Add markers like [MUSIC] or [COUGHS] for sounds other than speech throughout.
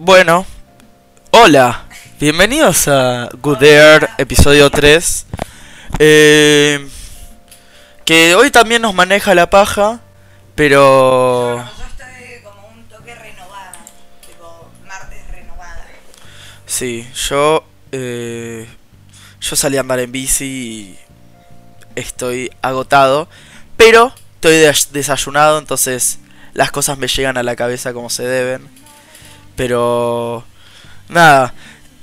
Bueno, hola, bienvenidos a Good Air, episodio 3. Eh, que hoy también nos maneja la paja, pero... Yo estoy como un toque renovada, tipo martes renovada. Sí, yo... eh, yo salí a andar en bici y estoy agotado, pero estoy des- desayunado, entonces las cosas me llegan a la cabeza como se deben. Pero... Nada,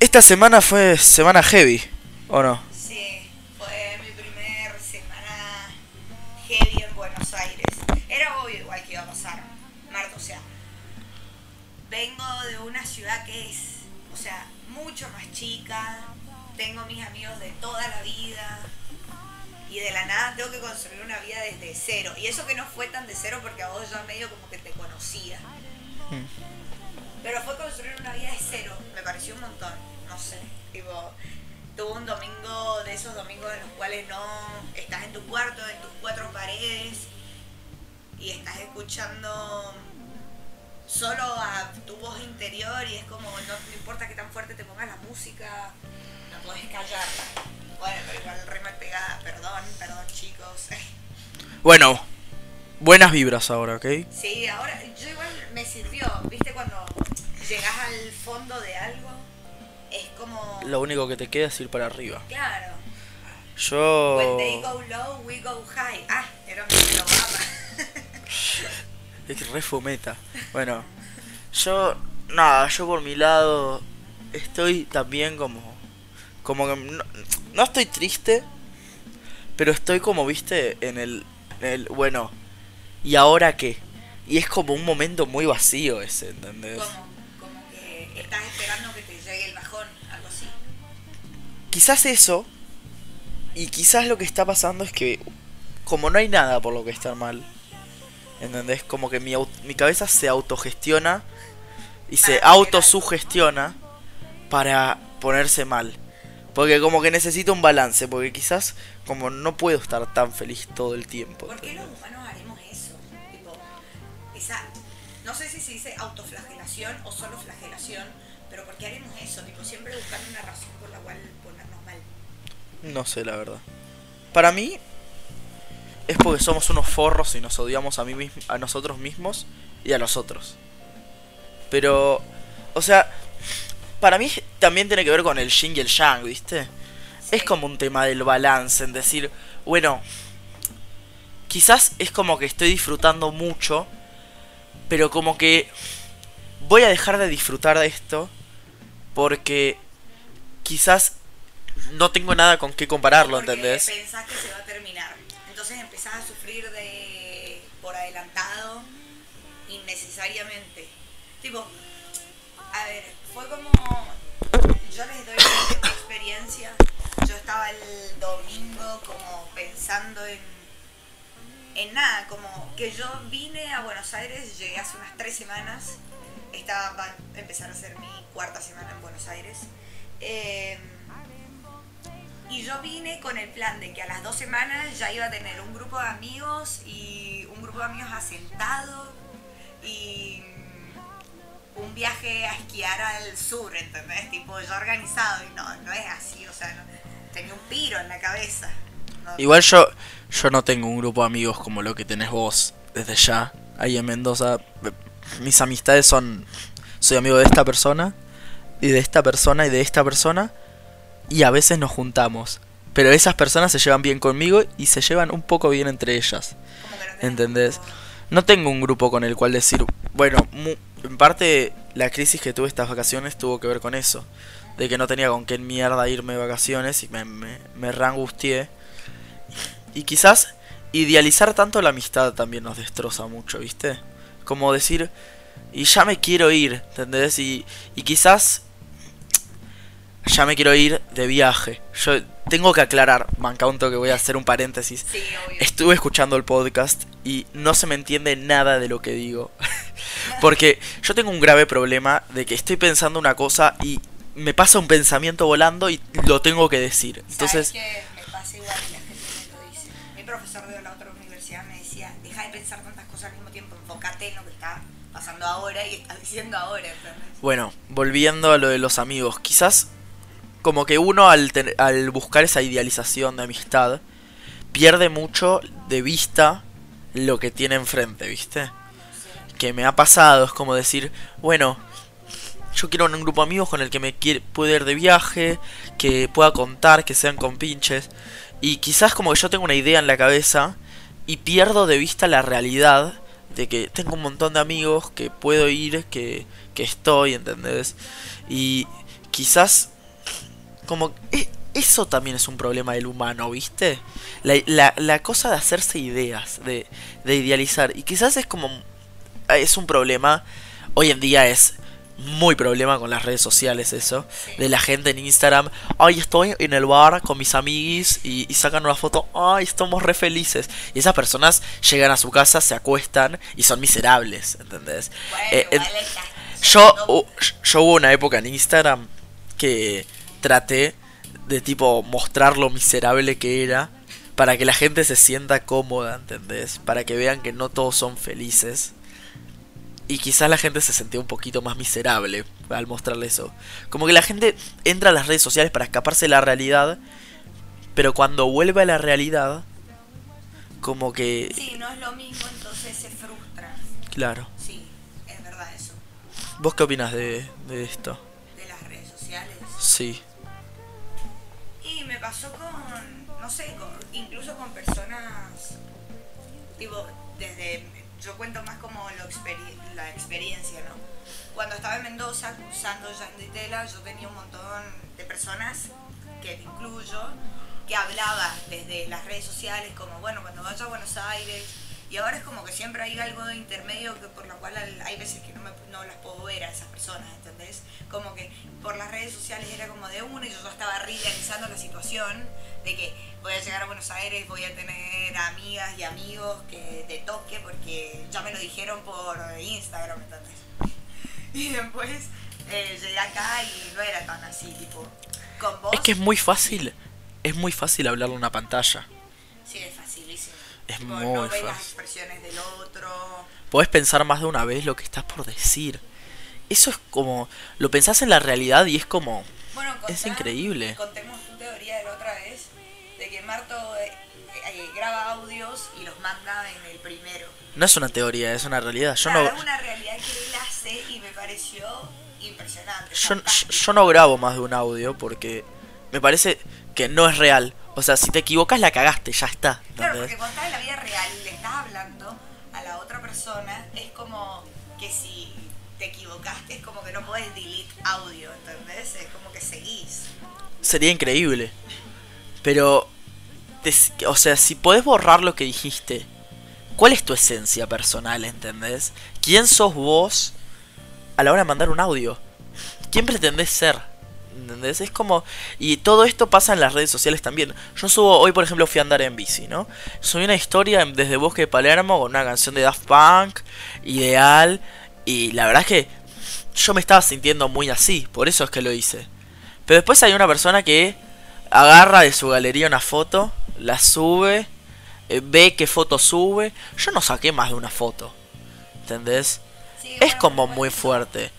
esta semana fue semana heavy, ¿o no? Sí, fue mi primer semana heavy en Buenos Aires. Era obvio igual que iba a pasar, Marta, o sea, vengo de una ciudad que es, o sea, mucho más chica, tengo mis amigos de toda la vida y de la nada tengo que construir una vida desde cero. Y eso que no fue tan de cero porque a vos ya medio como que te conocía. Pero fue construir una vida de cero, me pareció un montón, no sé. Tipo, tuve un domingo de esos domingos en los cuales no estás en tu cuarto, en tus cuatro paredes y estás escuchando solo a tu voz interior y es como, no, no importa qué tan fuerte te pongas la música, no puedes callarla. Bueno, pero igual re mal pegada, perdón, perdón chicos. Bueno, buenas vibras ahora, ¿ok? Sí, ahora yo igual me sirvió, viste cuando llegas al fondo de algo, es como... Lo único que te queda es ir para arriba. Claro. Yo... When they go low, we go high. Ah, era mi programa. [LAUGHS] Es que re fumeta. Bueno, yo, nada, yo por mi lado estoy también como, como que no, no estoy triste, pero estoy como, viste, en el, en el, bueno, ¿y ahora qué? Y es como un momento muy vacío ese, ¿entendés? Estás esperando que te llegue el bajón, algo así. Quizás eso, y quizás lo que está pasando es que, como no hay nada por lo que estar mal, ¿entendés? Como que mi, mi cabeza se autogestiona y se autosugestiona para ponerse mal. Porque como que necesito un balance, porque quizás como no puedo estar tan feliz todo el tiempo. ¿Por qué los humanos haremos eso? Tipo, esa, no sé si se dice autoflagelación o solo flagelación, pero ¿por qué haremos eso? Tipo, siempre buscar una razón por la cual ponernos mal. No sé, la verdad. Para mí es porque somos unos forros y nos odiamos a, mí mismo, a nosotros mismos y a los otros. Pero, o sea, para mí también tiene que ver con el yin y el yang, ¿viste? Es como un tema del balance, en decir, bueno, quizás es como que estoy disfrutando mucho, pero como que voy a dejar de disfrutar de esto porque quizás no tengo nada con qué compararlo, Porque ¿entendés? pensás que se va a terminar. Entonces empezás a sufrir de por adelantado innecesariamente. Tipo, a ver, fue como yo les doy mi [COUGHS] experiencia. Yo estaba el domingo como pensando en en nada, como que yo vine a Buenos Aires, llegué hace unas tres semanas, estaba va a empezar a ser mi cuarta semana en Buenos Aires. Eh, y yo vine con el plan de que a las dos semanas ya iba a tener un grupo de amigos y un grupo de amigos asentado y un viaje a esquiar al sur, ¿entendés? Tipo ya organizado y no, no es así, o sea, no- tenía un piro en la cabeza. Igual yo yo no tengo un grupo de amigos como lo que tenés vos desde ya ahí en Mendoza. Mis amistades son soy amigo de esta persona y de esta persona y de esta persona y a veces nos juntamos. Pero esas personas se llevan bien conmigo y se llevan un poco bien entre ellas. ¿Entendés? No tengo un grupo con el cual decir, bueno, en parte la crisis que tuve estas vacaciones tuvo que ver con eso. De que no tenía con qué mierda irme de vacaciones y me, me, me reangustié. Y quizás idealizar tanto la amistad también nos destroza mucho, ¿viste? Como decir, y ya me quiero ir, ¿entendés? Y, y quizás ya me quiero ir de viaje. Yo tengo que aclarar, manca un toque, voy a hacer un paréntesis. Sí, obvio. Estuve escuchando el podcast y no se me entiende nada de lo que digo. [LAUGHS] Porque yo tengo un grave problema de que estoy pensando una cosa y me pasa un pensamiento volando y lo tengo que decir. Entonces, ¿Sabes ahora y está diciendo ahora. ¿entendés? Bueno, volviendo a lo de los amigos, quizás como que uno al, ten- al buscar esa idealización de amistad pierde mucho de vista lo que tiene enfrente, ¿viste? Que me ha pasado, es como decir, bueno, yo quiero un grupo de amigos con el que me quiere, pueda ir de viaje, que pueda contar, que sean compinches. Y quizás como que yo tengo una idea en la cabeza y pierdo de vista la realidad que tengo un montón de amigos, que puedo ir, que, que estoy, ¿entendés? Y quizás como e- eso también es un problema del humano, ¿viste? La, la, la cosa de hacerse ideas, de, de idealizar. Y quizás es como... Es un problema. Hoy en día es muy problema con las redes sociales eso. De la gente en Instagram. Ay, estoy en el bar con mis amiguis y, y sacan una foto. Ay, estamos re felices. Y esas personas llegan a su casa, se acuestan y son miserables, ¿entendés? Bueno, Eh, en- yo, yo hubo una época en Instagram que traté de tipo mostrar lo miserable que era para que la gente se sienta cómoda, ¿entendés? Para que vean que no todos son felices. Y quizás la gente se sentía un poquito más miserable al mostrarle eso. Como que la gente entra a las redes sociales para escaparse de la realidad, pero cuando vuelve a la realidad, como que... Sí, no es lo mismo, entonces se frustran. Claro. Sí, es verdad eso. ¿Vos qué opinas de, de esto? De las redes sociales. Sí. Y me pasó con, no sé, con- incluso con personas, tipo, desde, yo cuento más como lo experi- la experiencia, ¿no? Cuando estaba en Mendoza cursando Yanditela, yo tenía un montón de personas, que te incluyo, que hablaban desde las redes sociales, como, bueno, cuando vaya a Buenos Aires, y ahora es como que siempre hay algo de intermedio que por lo cual al- hay veces que no, me- no las puedo ver a esas personas, ¿entendés? Como que por las redes sociales era como de uno y yo ya estaba realizando la situación de que voy a llegar a Buenos Aires, voy a tener amigas y amigos que te toque porque ya me lo dijeron por Instagram, ¿entendés? [LAUGHS] Y después eh, llegué acá y no era tan así, tipo, con vos. Es que es muy fácil. Es muy fácil hablarle a una pantalla. Sí, es facilísimo. Es Tipo, muy no ves las fácil. expresiones del otro. Podés pensar más de una vez lo que estás por decir. Eso es como. Lo pensás en la realidad y es como. Bueno, Es increíble. Contemos manda en el primero. No es una teoría, es una realidad. Yo Claro, no. es una realidad que él hace y me pareció impresionante. Yo, no grabo más de un audio porque me parece que no es real. O sea, si te equivocas la cagaste, ya está. Claro, porque cuando estás en la vida real y le estás hablando a la otra persona, es como que si te equivocaste, es como que no puedes delete audio, ¿entendés? Es como que seguís. Sería increíble. Pero. O sea, si podés borrar lo que dijiste, ¿cuál es tu esencia personal, entendés? ¿Quién sos vos a la hora de mandar un audio? ¿Quién pretendés ser? ¿Entendés? Es como... Y todo esto pasa en las redes sociales también. Yo subo, hoy por ejemplo fui a andar en bici, ¿no? Subí una historia desde Bosque de Palermo con una canción de Daft Punk, ideal. Y la verdad es que yo me estaba sintiendo muy así, por eso es que lo hice. Pero después hay una persona que agarra de su galería una foto, la sube, eh, ve qué foto sube. Yo no saqué más de una foto. ¿Entendés? Sí, Es bueno, como muy fuerte.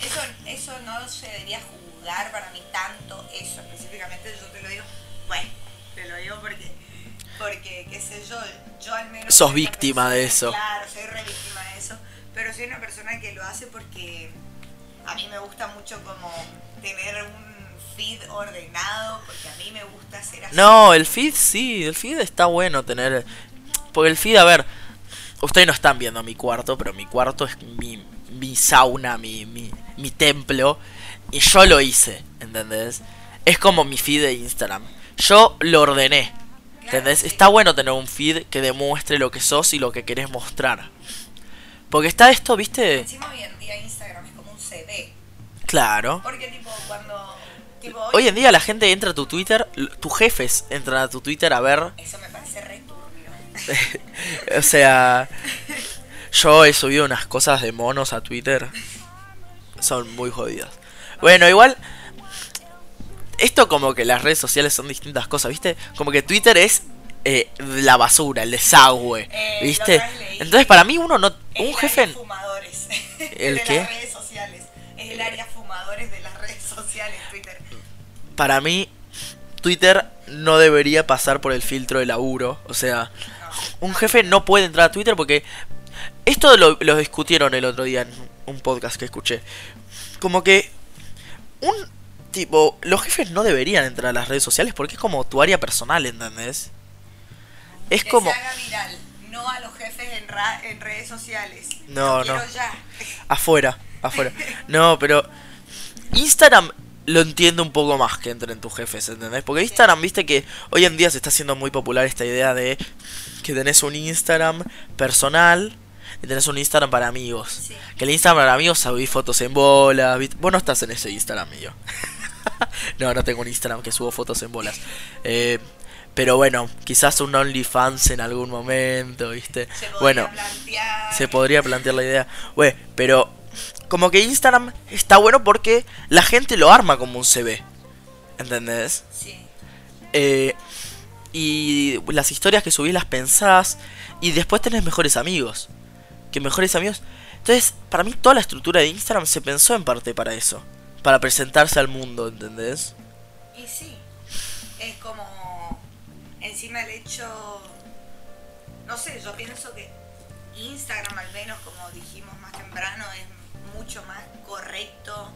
Eso, eso no se debería juzgar para mí tanto, eso específicamente, yo te lo digo, bueno, te lo digo porque, porque qué sé yo, yo al menos... Sos víctima de eso. Claro, soy re víctima de eso, pero soy una persona que lo hace porque a mí me gusta mucho como tener un feed ordenado, porque a mí me gusta hacer así. No, el feed sí, el feed está bueno tener... Porque el feed, a ver, ustedes no están viendo mi cuarto, pero mi cuarto es mi, mi sauna, mi, mi, mi templo. Y yo lo hice, ¿entendés? Es como mi feed de Instagram. Yo lo ordené. ¿Entendés? sí. Está bueno tener un feed que demuestre lo que sos y lo que querés mostrar. Porque está esto, ¿viste? Encima hoy en día Instagram es como un CD, Claro. porque tipo cuando... Hoy en día la gente entra a tu Twitter, tus jefes entran a tu Twitter a ver Eso me parece re turbio. [LAUGHS] o sea, yo he subido unas cosas de monos a Twitter. Son muy jodidas. Bueno, igual. Esto como que las redes sociales son distintas cosas, ¿viste? Como que Twitter es eh, la basura, el desagüe, Eh, ¿viste? Entonces para mí uno no... El Un jefe... fumadores. [LAUGHS] ¿El de qué? las redes sociales. Es el área Para mí, Twitter no debería pasar por el filtro de laburo. O sea, un jefe no puede entrar a Twitter porque... Esto lo, lo discutieron el otro día en un podcast que escuché. Como que... Un tipo... Los jefes no deberían entrar a las redes sociales porque es como tu área personal, ¿entendés? Es Que como... se haga viral, no a los jefes en, ra- en redes sociales. No, no. ya. Afuera, afuera. [LAUGHS] No, pero Instagram lo entiendo un poco más que entren tus jefes, ¿entendés? Porque Instagram, viste que hoy en día se está haciendo muy popular esta idea de que tenés un Instagram personal y tenés un Instagram para amigos. Sí. Que el Instagram para amigos subís fotos en bolas. Vos no estás en ese Instagram mío. [LAUGHS] no, no tengo un Instagram que subo fotos en bolas. Eh, pero bueno, quizás un OnlyFans en algún momento, ¿viste? Se podría Bueno, plantear. se podría plantear la idea. Güey, pero como que Instagram está bueno porque la gente lo arma como un CV. ¿Entendés? Sí. Eh, y las historias que subís las pensás y después tenés mejores amigos. Que mejores amigos. Entonces, para mí toda la estructura de Instagram se pensó en parte para eso. Para presentarse al mundo, ¿entendés? Y sí, es como encima el hecho, no sé, yo pienso que Instagram al menos, como dijimos más temprano, es mucho más correcto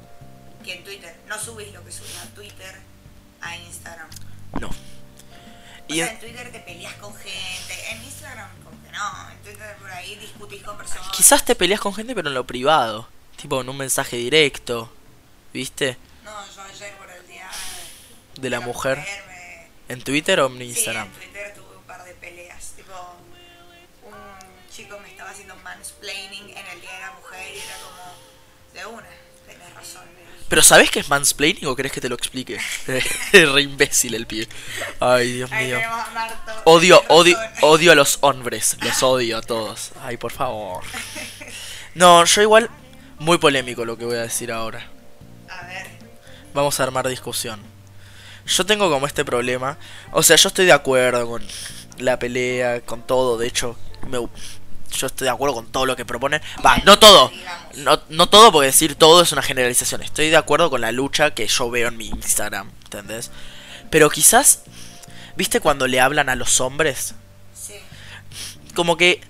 que en Twitter. No subís lo que subís a Twitter a Instagram. No. O Y sea, en- Twitter te peleas con gente, en Instagram como que no, en Twitter por ahí discutís con personas. quizás te peleas con gente, pero en lo privado. Tipo en un mensaje directo. ¿Viste? No, yo ayer por el día De la mujer. me- ¿En Twitter o en Instagram? Sí, en Twitter tuve un par de peleas. Tipo, un chico me estaba haciendo mansplaining de una, tenés razón. ¿Pero sabés qué es mansplaining o querés que te lo explique? [LAUGHS] Es re imbécil el pibe. Ay, Dios Ahí mío. tenemos a Marto. Odio, odio, odio a los hombres. Los odio a todos. Ay, por favor. [LAUGHS] No, yo igual... Muy polémico lo que voy a decir ahora. A ver, Vamos a armar discusión. Yo tengo como este problema. O sea, yo estoy de acuerdo con la pelea, con todo. De hecho, me, yo estoy de acuerdo con todo lo que proponen. Va, no todo. No, no todo, porque decir todo es una generalización. Estoy de acuerdo con la lucha que yo veo en mi Instagram. ¿Entendés? Pero quizás, ¿viste cuando le hablan a los hombres? sí, Como que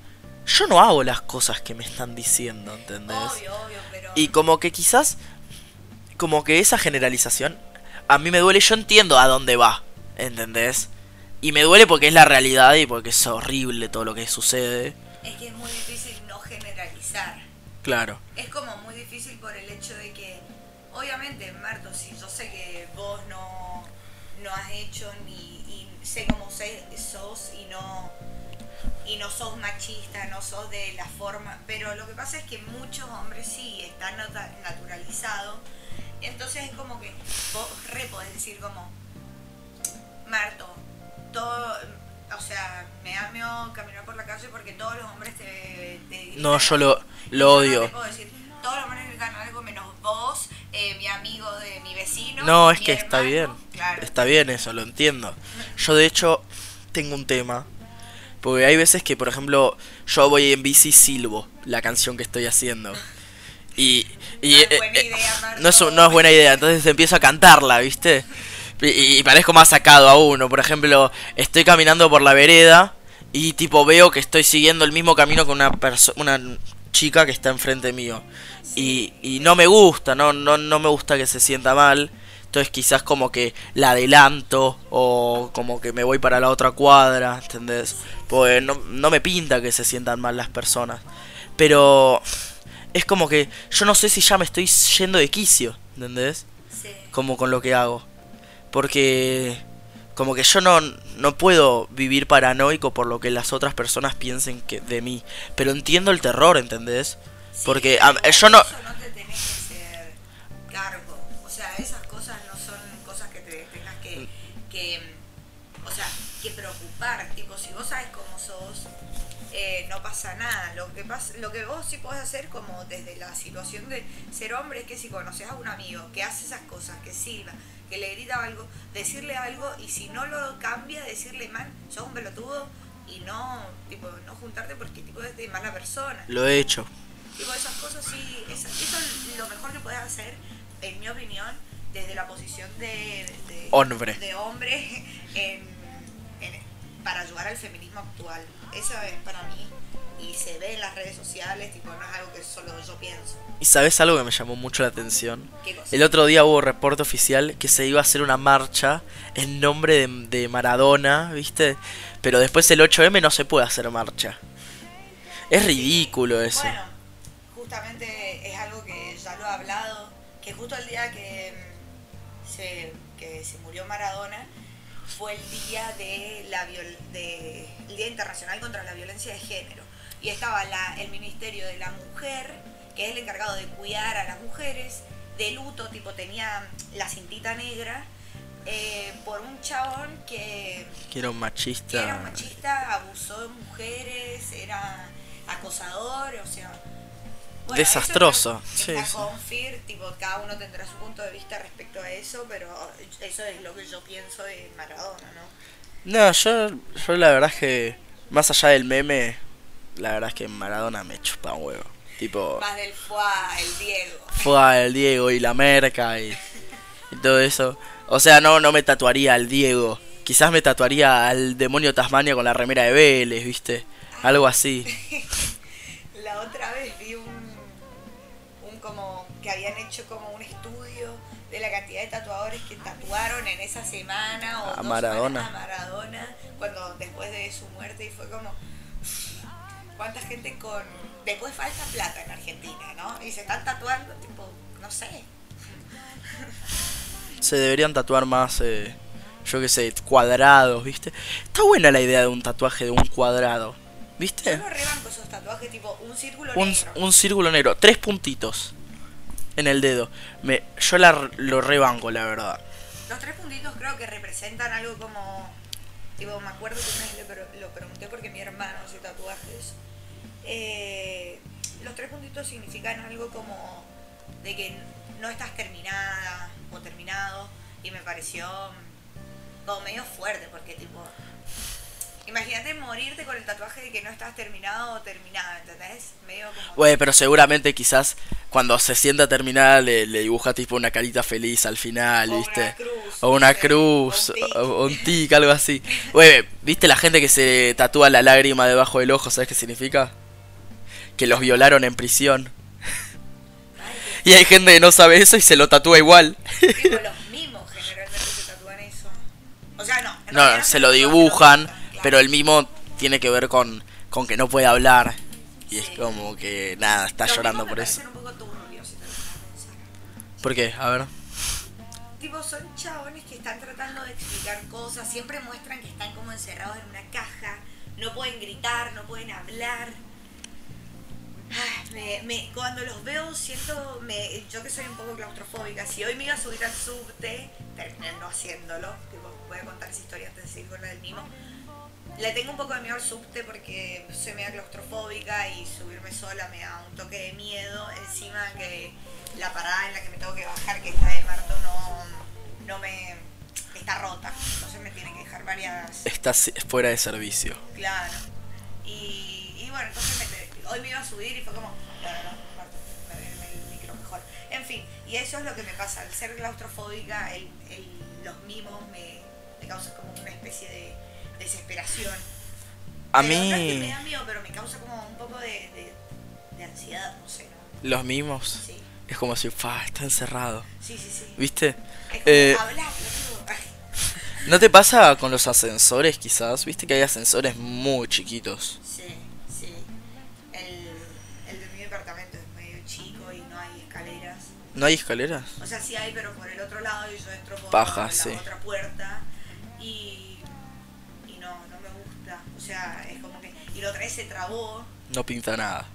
yo no hago las cosas que me están diciendo, ¿entendés? obvio, obvio, pero... Y como que quizás, como que esa generalización, a mí me duele, yo entiendo a dónde va, ¿entendés? Y me duele porque es la realidad y porque es horrible todo lo que sucede. Es que es muy difícil no generalizar. Claro. Es como muy difícil por el hecho de que, obviamente, Marto, si yo sé que vos no, no has hecho ni y sé cómo sos y no y no sos machista, no sos de la forma, pero lo que pasa es que muchos hombres sí están naturalizados, entonces es como que vos re podés decir como, Marto, todo, o sea, me da miedo caminar por la calle porque todos los hombres te, te No, yo lo, no odio. te puedo decir, todos los hombres gritan algo menos vos, eh, mi amigo de mi vecino. No, es mi que está bien. Claro. Está bien eso, lo entiendo. Yo de hecho tengo un tema. Porque hay veces que, por ejemplo, yo voy en bici y silbo la canción que estoy haciendo. Y, y, No es eh, buena eh, idea, Marco. no, es, no es buena idea, entonces empiezo a cantarla, ¿viste? Y, y parezco más sacado a uno. Por ejemplo, estoy caminando por la vereda y tipo veo que estoy siguiendo el mismo camino con una persona, una chica que está enfrente mío. Y, y no me gusta, no, no, no me gusta que se sienta mal. Entonces quizás como que la adelanto o como que me voy para la otra cuadra, ¿entendés? Pues no, no me pinta que se sientan mal las personas. Pero es como que yo no sé si ya me estoy yendo de quicio, ¿entendés? Sí. Como con lo que hago. Porque como que yo no, no puedo vivir paranoico por lo que las otras personas piensen que de mí. Pero entiendo el terror, ¿entendés? Sí, Porque a- yo no... Eso no te tenés que hacer cargo. O sea, esas cosas no son cosas que te tengas que, que o sea, que preocupar. Tipo, si vos sabes cómo sos, eh, no pasa nada. Lo que pasa, lo que vos sí podés hacer como desde la situación de ser hombre es que si conoces a un amigo que hace esas cosas, que silba, que le grita algo, decirle algo y si no lo cambia, decirle man, sos un pelotudo y no, tipo, no juntarte porque tipo es de mala persona. Lo he hecho. Tipo, esas cosas sí, esa- eso es lo mejor que puedes hacer, en mi opinión, desde la posición de, de, Hombre. de hombre en- en- para ayudar al feminismo actual. Eso es para mí, y se ve en las redes sociales, tipo, no es algo que solo yo pienso. ¿Y sabes algo que me llamó mucho la atención? ¿Qué cosa? El otro día hubo reporte oficial que se iba a hacer una marcha en nombre de, de Maradona, ¿viste? Pero después el 8M no se puede hacer marcha. Es ridículo eso. Bueno, justamente es algo que ya lo he hablado, que justo el día que mm, se, que se murió Maradona fue el día de la viol- de, el Día Internacional contra la Violencia de Género. Y estaba la, el Ministerio de la Mujer, que es el encargado de cuidar a las mujeres, de luto, tipo tenía la cintita negra, eh, por un chabón que Que era un machista. era un machista, abusó de mujeres, era acosador, o sea... bueno, Desastroso, eso está, sí, sí. confir, tipo, cada uno tendrá su punto de vista respecto a eso, pero eso es lo que yo pienso de Maradona, ¿no? No, yo, yo la verdad es que, más allá del meme, la verdad es que Maradona me chupa un huevo. Tipo, Más del FUA, el Diego. fue el Diego y la merca y, y todo eso. O sea, no, no me tatuaría al Diego. Quizás me tatuaría al demonio Tasmania con la remera de Vélez, ¿viste? Algo así. [LAUGHS] La otra vez vi un, un como que habían hecho como un estudio de la cantidad de tatuadores que tatuaron en esa semana o A dos Maradona. a Maradona cuando después de su muerte y fue como cuánta gente con después falta plata en Argentina, ¿no? Y se están tatuando tipo, no sé. Se deberían tatuar más, eh, yo qué sé, cuadrados, ¿viste? Está buena la idea de un tatuaje de un cuadrado, Yo ¿viste? no rebanco esos tatuajes tipo un círculo Un, negro. un círculo negro, tres puntitos en el dedo. Me, yo la, lo rebanco, la verdad. Los tres puntitos creo que representan algo como. Tipo, me acuerdo que una vez pre- lo pregunté porque mi hermano hace tatuajes. Eh, los tres puntitos significan algo como de que no estás terminada o terminado. Y me pareció como medio fuerte porque, tipo. Imagínate morirte con el tatuaje de que no estás terminado o terminada, ¿entendés? Medio como. Güey, pero seguramente quizás cuando se sienta terminada le, le dibuja tipo una carita feliz al final, O ¿viste? una cruz, o una cruz, o un tic, algo así. Güey, ¿viste la gente que se tatúa la lágrima debajo del ojo? ¿Sabes qué significa? Que los violaron en prisión. Y hay gente que no sabe eso y se lo tatúa igual. tipo, los mismos generalmente se tatúan eso. O sea, no. No, se lo dibujan, pero el mimo tiene que ver con, con que no puede hablar. Y es como que nada, está Los llorando por eso. un poco turbios, si. ¿Por qué? A ver. Tipo, son chabones que están tratando de explicar cosas, siempre muestran que están como encerrados en una caja, no pueden gritar, no pueden hablar. Ay, me, me- cuando los veo siento, me, yo que soy un poco claustrofóbica, si hoy me iba a subir al subte, terminé no haciéndolo, tipo, voy a contar esa historia antes de seguir con la del mimo. Le tengo un poco de miedo al subte porque soy media claustrofóbica y subirme sola me da un toque de miedo. Encima que la parada en la que me tengo que bajar, que está de Marto, no, no me. está rota. Entonces me tienen que dejar varias. Estás fuera de servicio. Claro. Y, y bueno, entonces me hoy me iba a subir y fue como. No, no, no, me en el micro mejor. En fin, y eso es lo que me pasa. Al ser claustrofóbica, el, el- los mimos me, me causan como una especie de desesperación. A Pero No es que me mí, da miedo, pero me causa como un poco de, de, de ansiedad, no sé. ¿no? los mimos, Sí, es como si, fa, está encerrado. sí, sí. sí. ¿Viste? Es como Eh, hablar, ¿No te pasa con los ascensores quizás? ¿Viste que hay ascensores muy chiquitos? Sí, ¿No hay escaleras? O sea, sí hay, pero por el otro lado y yo entro por Paja, la sí. otra puerta y, y no, no me gusta. O sea, es como que... Y la otra vez se trabó No pinta nada.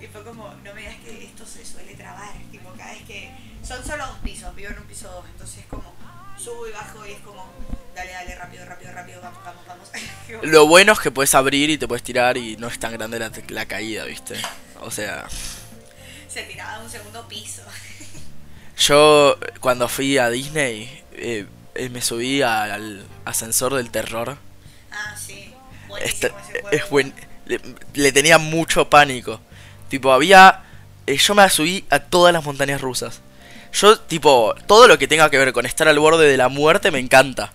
y fue como, no me digas que esto se suele trabar. Tipo, cada vez que... Son solo dos pisos, vivo en un piso dos, entonces es como... Subo y bajo y es como... Dale, dale, rápido, rápido, rápido, vamos, vamos, vamos. [LAUGHS] Lo bueno es que puedes abrir y te puedes tirar y no es tan grande la, la caída, ¿viste? O sea, se tiraba de un segundo piso. [LAUGHS] yo cuando fui a Disney eh, eh, me subí al ascensor del terror. Ah, sí. Este- es buen, le, le tenía mucho pánico. Tipo, había eh, yo me subí a todas las montañas rusas. Yo, tipo, todo lo que tenga que ver con estar al borde de la muerte me encanta.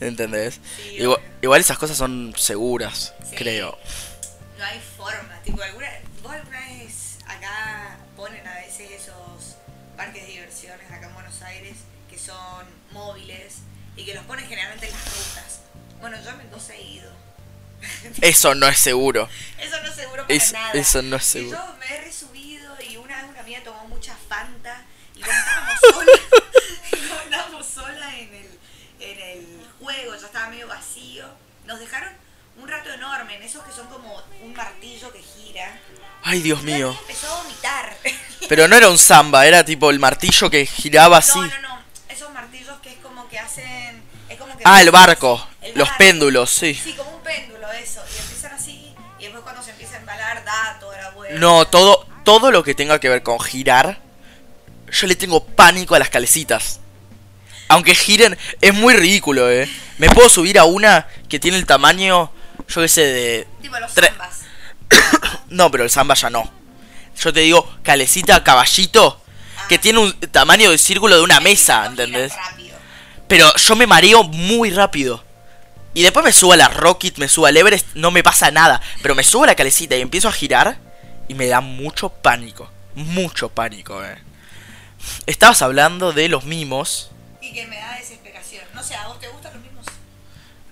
¿Entendés? Sí, Igual, esas cosas son seguras, Sí. creo. No hay forma. Tipo, alguna que los ponen generalmente en las rutas. Bueno, yo a Mendoza he ido. Eso no es seguro. [LAUGHS] Eso no es seguro para Es- nada. eso no es Y seguro. yo me he resubido y una vez una amiga tomó mucha Fanta y como estábamos sola, y como estábamos sola en el, en el juego, ya estaba medio vacío, nos dejaron un rato enorme en esos que son como un martillo que gira. Ay, Dios Y mío. empezó a vomitar. Pero no era un samba, era tipo el martillo que giraba así. No, no, no. Esos martillos que es como que hacen. Es como que Ah, el barco. El Los péndulos, sí. Sí, como un péndulo, eso. Y empiezan así. Y después cuando se empieza a embalar, da toda la vuelta. No, todo, todo lo que tenga que ver con girar, yo le tengo pánico a las calecitas. Aunque giren, es muy ridículo, eh. Me puedo subir a una que tiene el tamaño, yo qué sé, de... Tipo los zambas. [COUGHS] No, pero el samba ya no. Yo te digo, calecita, caballito, que Ah. tiene un tamaño de círculo de una mesa, ¿entendés? rápido. Pero yo me mareo muy rápido. Y después me subo a la Rocket, me subo al Everest, no me pasa nada. Pero me subo a la calecita y empiezo a girar y me da mucho pánico. Mucho pánico, eh. Estabas hablando de los mimos. Y que me da desesperación. No sé, ¿a vos te gustan los mismos?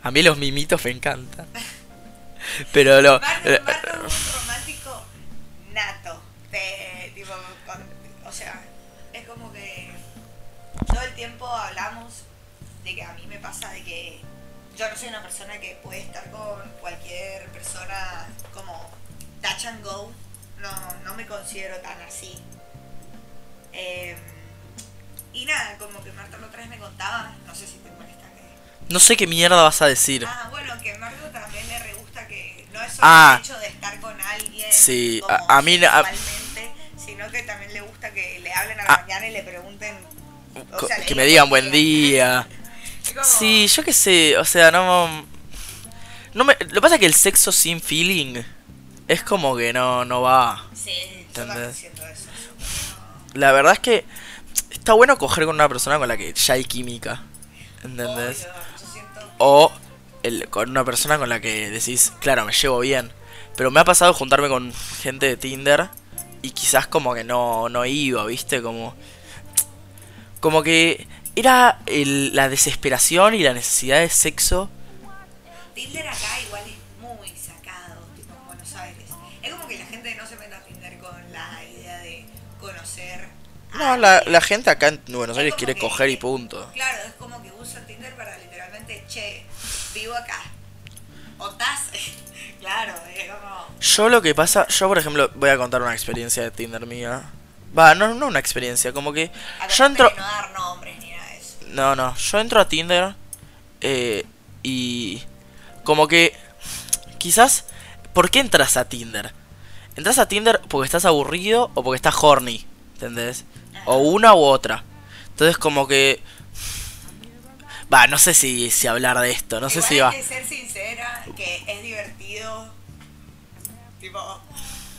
A mí los mimitos me encantan. [LAUGHS] Pero lo... Es un romántico nato. De, tipo, con- o sea, es como que todo el tiempo hablamos de que a mí me pasa de que yo no soy una persona que puede estar con cualquier persona como touch and go. No, no me considero tan así. Eh, y nada, como que Marta la otra vez me contaba, no sé si te molesta que No sé qué mierda vas a decir. Ah, bueno, que a Marco también le re gusta que no es solo Ah. el hecho de estar con alguien Sí, como a- a mí a- sino que también le gusta que le hablen a la Ah. mañana y le pregunten o sea, que me digan buen día. [LAUGHS] Como- Sí, yo qué sé, o sea, no... no me, lo que pasa es que el sexo sin feeling es como que no, no va. Sí, yo ¿Entendés? eso. La verdad es que está bueno coger con una persona con la que ya hay química. ¿Entendés? Obvio, yo siento O el- con una persona con la que decís, claro, me llevo bien. Pero me ha pasado juntarme con gente de Tinder y quizás como que no, no iba, ¿viste? Como, como que era el- la desesperación y la necesidad de sexo. Tinder acá igual es muy sacado, tipo en Buenos Aires. Es como que la gente no se mete a Tinder con la idea de conocer a No, la, gente acá en Buenos Es Aires quiere que- coger y punto. Claro, es como que usa Tinder para literalmente, che, vivo acá. O estás. [LAUGHS] claro, es como. Yo lo que pasa, yo por ejemplo voy a contar una experiencia de Tinder mía. Va, no, no una experiencia, como que yo entro... no dar nombres No, no, yo entro a Tinder eh, y como que quizás... ¿Por qué entras a Tinder? Entras a Tinder porque estás aburrido o porque estás horny, ¿entendés? O una u otra. Entonces como que... Va, no sé si, si hablar de esto, no sé si va... hay que ser sincera, que es divertido, tipo,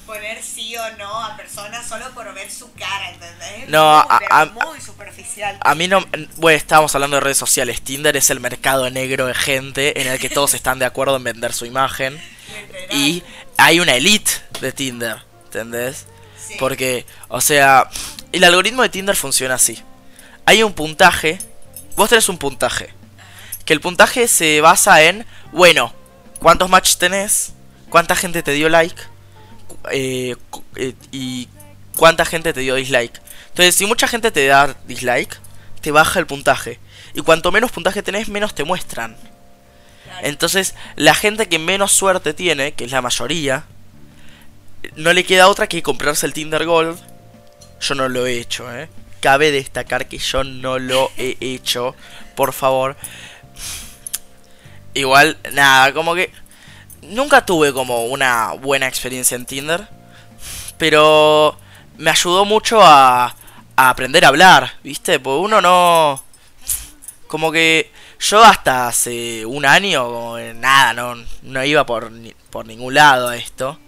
poner sí o no a personas solo por ver su cara, ¿entendés? No, a- muy superficial. A mí no... Bueno, estábamos hablando de redes sociales. Tinder es el mercado negro de gente en el que todos están de acuerdo en vender su imagen. Y hay una elite de Tinder, ¿entendés? Sí. Porque, o sea, el algoritmo de Tinder funciona así. Hay un puntaje, vos tenés un puntaje. Que el puntaje se basa en, bueno, cuántos matches tenés, cuánta gente te dio like eh, eh, y cuánta gente te dio dislike. Entonces, si mucha gente te da dislike, te baja el puntaje. Y cuanto menos puntaje tenés, menos te muestran. Entonces, la gente que menos suerte tiene, que es la mayoría, no le queda otra que comprarse el Tinder Gold. Yo no lo he hecho, ¿eh? Cabe destacar que yo no lo [LAUGHS] he hecho, por favor. Igual, nada, como que nunca tuve como una buena experiencia en Tinder, pero me ayudó mucho a, a aprender a hablar, ¿viste? Porque uno no... Como que yo hasta hace un año, nada, no, no iba por, por ningún lado a esto.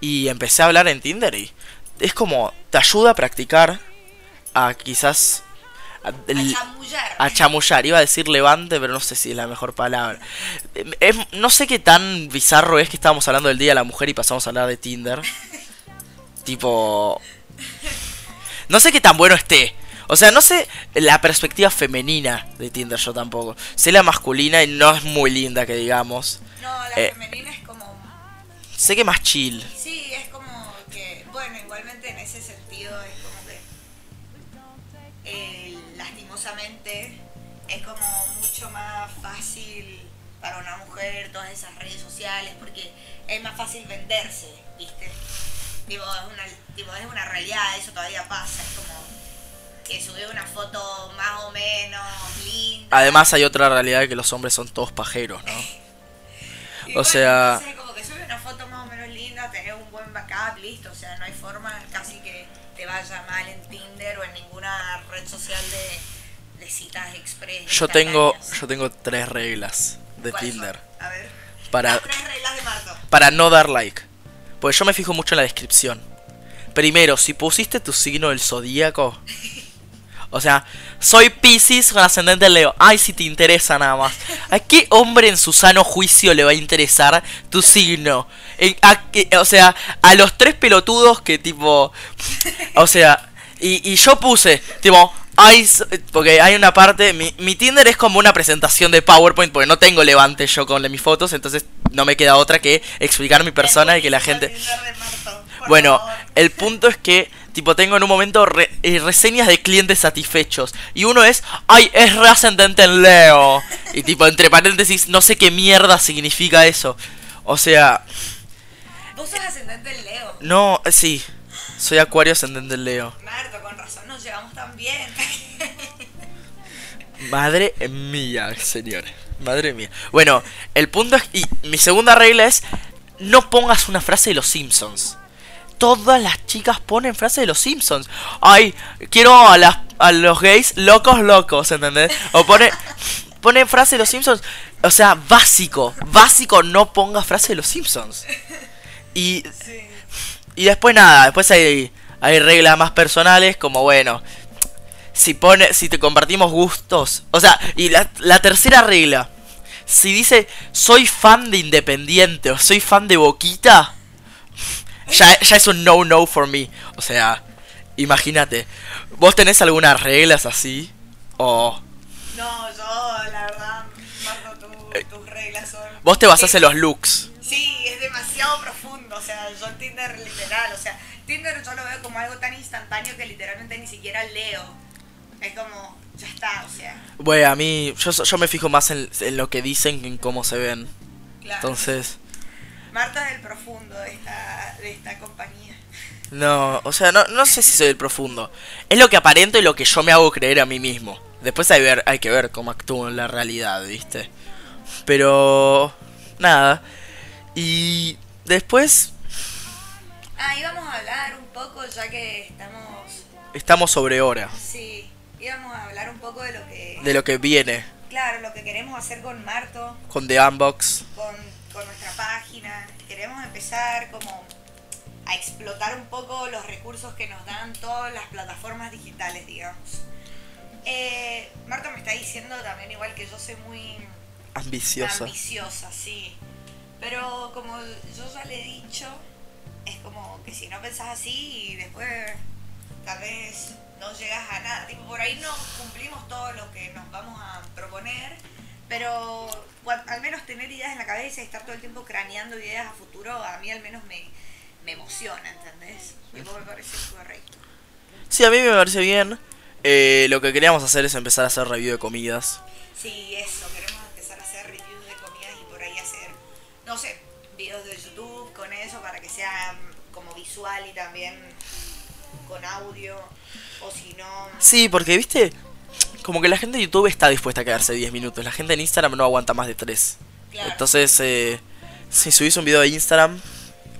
Y empecé a hablar en Tinder y es como te ayuda a practicar a quizás a, el- chamullar. a chamullar. Iba a decir levante, pero no sé si es la mejor palabra. Es- no sé qué tan bizarro es que estábamos hablando del Día de la Mujer y pasamos a hablar de Tinder. [LAUGHS] tipo... No sé qué tan bueno esté. O sea, no sé la perspectiva femenina de Tinder yo tampoco. Sé la masculina y no es muy linda que digamos. No, la Eh. femenina es como. Sé que más chill. Sí, lastimosamente es como mucho más fácil para una mujer todas esas redes sociales porque es más fácil venderse, ¿viste? Tipo, es una, tipo, es una realidad, eso todavía pasa, es como que sube una foto más o menos linda. Además hay otra realidad que los hombres son todos pajeros, ¿no? Y [LAUGHS] o bueno, sea- entonces como que sube una foto más o menos linda, tener un buen backup, listo. O sea, no hay forma casi que te vaya mal en Tinder o en ninguna red social de, de citas express. Yo tengo, yo tengo tres reglas de ¿Cuáles Tinder. son? A ver. Para, Las tres reglas de Marto. para no dar like. Pues yo me fijo mucho en la descripción. Primero, si pusiste tu signo del zodíaco. O sea, soy Pisces con ascendente Leo. Ay, si te interesa nada más. ¿A qué hombre en su sano juicio le va a interesar tu signo? A qué- o sea, a los tres pelotudos que tipo... O sea, y, y yo puse, tipo... Ay, s- porque hay una parte, mi, mi Tinder es como una presentación de PowerPoint porque no tengo levante yo con mis fotos, entonces no me queda otra que explicar mi persona y que la gente... Bueno, el punto es que, tipo, tengo en un momento re- eh, reseñas de clientes satisfechos. Y uno es, ay, es re ascendente en Leo. Y tipo, entre paréntesis, no sé qué mierda significa eso. O sea, Vos sos ascendente en Leo. no, eh, sí, soy acuario ascendente en Leo. Marto, con razón nos llevamos tan bien. [LAUGHS] Madre mía, señores. Madre mía. Bueno, el punto es, y mi segunda regla es, no pongas una frase de los Simpsons. Todas las chicas ponen frases de los Simpsons. Ay, quiero a, las, a los gays locos locos, ¿entendés? O pone, pone frase de los Simpsons. O sea, básico, básico, no pongas frase de los Simpsons. Y, sí. y después nada, después hay, hay reglas más personales como bueno, si pone, si te compartimos gustos, o sea, y la, la tercera regla, si dice soy fan de Independiente o soy fan de Boquita, ya, ya es un no no for me, o sea, imagínate, ¿vos tenés algunas reglas así? O No, yo, la verdad, Marto, tu- tus reglas son. vos te basás en los looks. Sí, es demasiado profundo. Tinder yo lo veo como algo tan instantáneo que literalmente ni siquiera leo. Es como, ya está, o sea, Bueno, a mí, yo, yo me fijo más en, en lo que dicen que en cómo se ven. claro. Entonces, Marta es el profundo de esta, de esta compañía. no, o sea, no, no sé si soy el profundo. Es lo que aparento y lo que yo me hago creer a mí mismo. Después hay, ver, hay que ver cómo actúo en la realidad, ¿viste? Pero, nada. Y después Ah, íbamos a hablar un poco, ya que estamos. estamos sobre hora Sí, íbamos a hablar un poco de lo que. de lo que viene Claro, lo que queremos hacer con Marto, con The Unbox. con, con nuestra página. Queremos empezar como a explotar un poco los recursos que nos dan todas las plataformas digitales, digamos. Eh, Marta me está diciendo también, igual que yo soy muy Ambiciosa. ambiciosa, sí. Pero como yo ya le he dicho, es como que si no pensás así y después tal vez no llegas a nada. Tipo, por ahí no cumplimos todo lo que nos vamos a proponer, pero cuan- al menos tener ideas en la cabeza y estar todo el tiempo craneando ideas a futuro, a mí al menos me, me emociona, ¿entendés? Tipo, me parece correcto. Sí, a mí me parece bien. Eh, lo que queríamos hacer es empezar a hacer review de comidas. Sí, eso, queremos empezar a hacer reviews de comidas y por ahí hacer, no sé, videos de YouTube sea como visual y también con audio, o si no... Sí, porque viste, como que la gente de YouTube está dispuesta a quedarse 10 minutos. La gente en Instagram no aguanta más de 3. Claro. Entonces, eh, si subís un video de Instagram,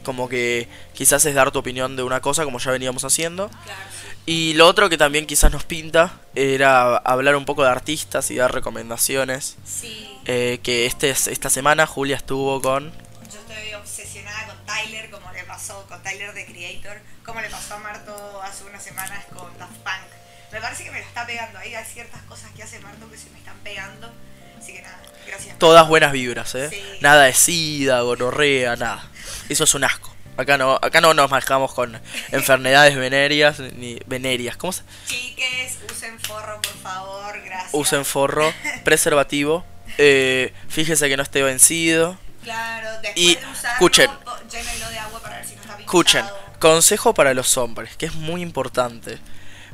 como que quizás es dar tu opinión de una cosa, como ya veníamos haciendo. Claro, sí. Y lo otro que también quizás nos pinta era hablar un poco de artistas y dar recomendaciones. Sí, Eh, que este, esta semana Julia estuvo con... yo estoy obsesionada con Tyler, como le pasó con Tyler the Creator, como le pasó a Marto hace unas semanas con Daft Punk. Me parece que me lo está pegando ahí, hay ciertas cosas que hace Marto que se me están pegando. Así que nada, gracias. Todas buenas vibras, ¿eh? Sí. Nada de sida, gonorrea, nada. Eso es un asco. Acá no, acá no nos manejamos con [LAUGHS] enfermedades venéreas ni venéreas. ¿Cómo se? Chiques, usen forro, por favor, gracias. Usen forro, [LAUGHS] preservativo. Eh, fíjese que no esté vencido. Claro, después Y, de usarlo, escuchen. llénenlo de agua para ver si no. Escuchen, consejo para los hombres, que es muy importante.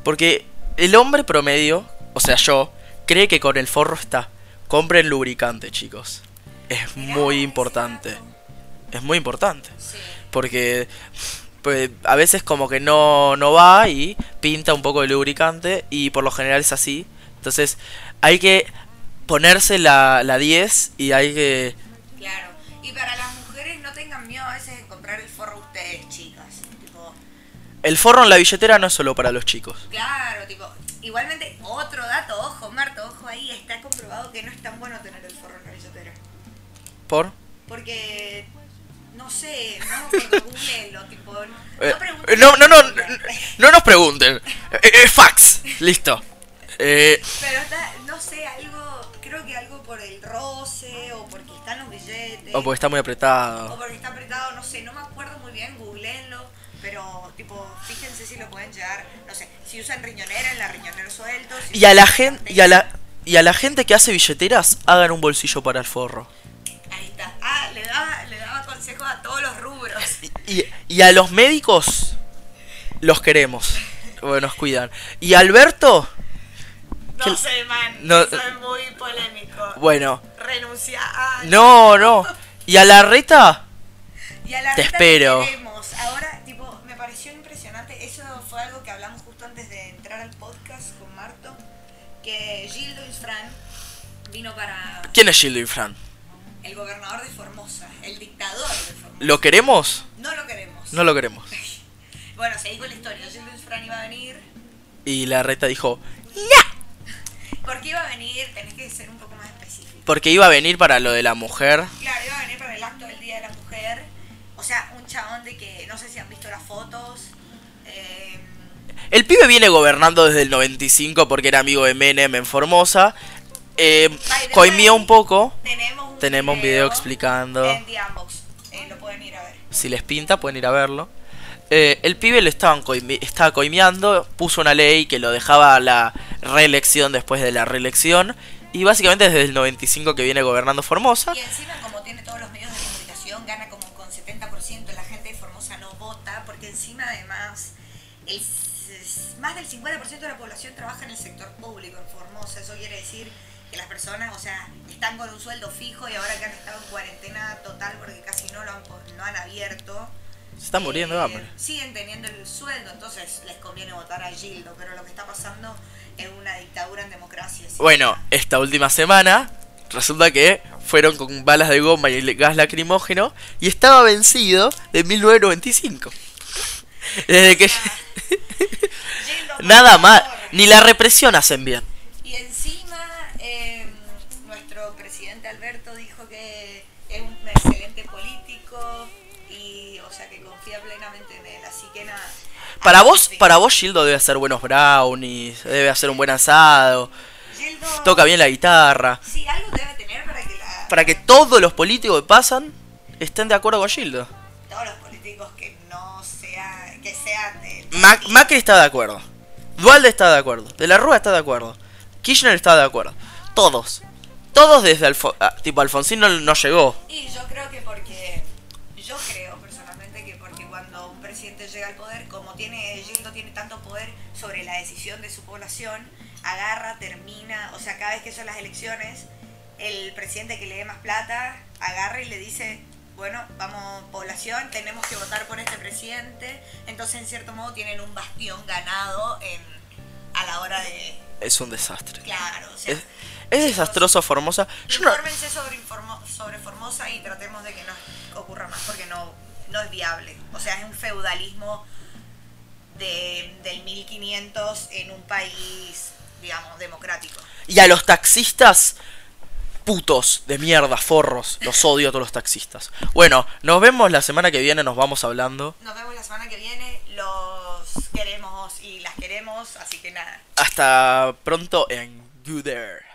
Porque el hombre promedio, o sea yo, cree que con el forro está. Compren lubricante, chicos. Es muy importante. Es muy importante. Porque pues, a veces como que no, no va y pinta un poco de lubricante y por lo general es así. Entonces hay que ponerse la, la 10 y hay que... El forro en la billetera no es solo para los chicos. claro, tipo, igualmente otro dato, ojo, Marto, ojo ahí, está comprobado que no es tan bueno tener el forro en la billetera. ¿Por? Porque no sé, no, [LAUGHS] googleenlo, tipo, no, Eh, pregunten no, no, no, Google. no nos pregunten. Eh, eh, fax. Listo. Pero está, no sé, algo, creo que algo por el roce o porque están los billetes. o porque está muy O apretado. porque está apretado, no sé, no me acuerdo muy bien, googleenlo, pero tipo, fíjense si lo pueden llevar, no sé, si usan riñonera, en la riñonera suelto. si Y a la gente y a la y a la gente que hace billeteras hagan un bolsillo para el forro. Ahí está. Ah, le daba, le daba consejos a todos los rubros. Y, y a los médicos los queremos. [LAUGHS] Bueno, nos cuidan. Y Alberto, No ¿Qué- sé, man, no- es muy polémico. bueno, Renuncia a... no, no. Y a la reta, [LAUGHS] Y a la Te Rita espero. Que Infran vino para ¿quién es Gildo Infran? el gobernador de Formosa, el dictador de Formosa. ¿Lo queremos? No lo queremos. No lo queremos. [LAUGHS] Bueno, seguí con la historia. Gildo Infran iba a venir. Y la reta dijo, ¿Por qué iba a venir? Tenés que ser un poco más específico. porque iba a venir para lo de la mujer. Claro, iba a venir para el acto del Día de la Mujer. O sea, un chabón de que no sé si han visto las fotos. El pibe viene gobernando desde el 95 porque era amigo de Menem en Formosa. Eh, coimió un poco. Tenemos un Tenemos un video explicando. En. Eh, lo pueden ir a ver. Si les pinta, pueden ir a verlo. Eh, el pibe le estaban estaba coimeando, puso una ley que lo dejaba a la reelección después de la reelección. Y básicamente desde el 95 que viene gobernando Formosa. Y encima, como tiene todos los medios de comunicación, gana como con 70%. La gente de Formosa no vota, porque encima, además, el, más del 50% de la población trabaja en el sector público en Formosa. Eso quiere decir que las personas, o sea, están con un sueldo fijo y ahora que han estado en cuarentena total porque casi no lo han, no han abierto. Se está muriendo de eh, hambre. Siguen teniendo el sueldo, entonces les conviene votar a Gildo, pero lo que está pasando es una dictadura en democracia. ¿sí? Bueno, esta última semana resulta que fueron con balas de goma y gas lacrimógeno y estaba vencido de 1995. [LAUGHS] Desde que [LAUGHS] [LAUGHS] nada más, ni la represión hacen bien. Y encima, eh, nuestro presidente Alberto dijo que es un excelente político y, o sea, que confía plenamente en él. Así que nada. Para vos, para vos Gildo debe hacer buenos brownies, debe hacer un buen asado, Gildo, toca bien la guitarra, Sí, algo debe tener para que la, para que todos los políticos que pasan estén de acuerdo con Gildo. Mac- Macri está de acuerdo, Dualde está de acuerdo, De la Rúa está de acuerdo, Kirchner está de acuerdo, todos, todos desde Alfo ah, tipo Alfonsín no, llegó. Y yo creo que porque, yo creo personalmente que porque cuando un presidente llega al poder, como tiene, Gildo tiene tanto poder sobre la decisión de su población, agarra, termina, o sea, cada vez que son las elecciones, el presidente que le dé más plata, agarra y le dice, bueno, vamos, población, tenemos que votar por este presidente, entonces en cierto modo tienen un bastión ganado en, a la hora de, Es un desastre. claro, o sea, Es, es desastroso Formosa. Yo no, Infórmense sobre, Informo- sobre Formosa y tratemos de que no ocurra más porque no, no es viable. O sea, es un feudalismo de, del 1500 en un país, digamos, democrático. y a los taxistas, putos de mierda, forros. Los odio a todos los taxistas. Bueno, nos vemos la semana que viene, nos vamos hablando. Nos vemos la semana que viene. Los queremos y las queremos, así que nada. Hasta pronto en You There.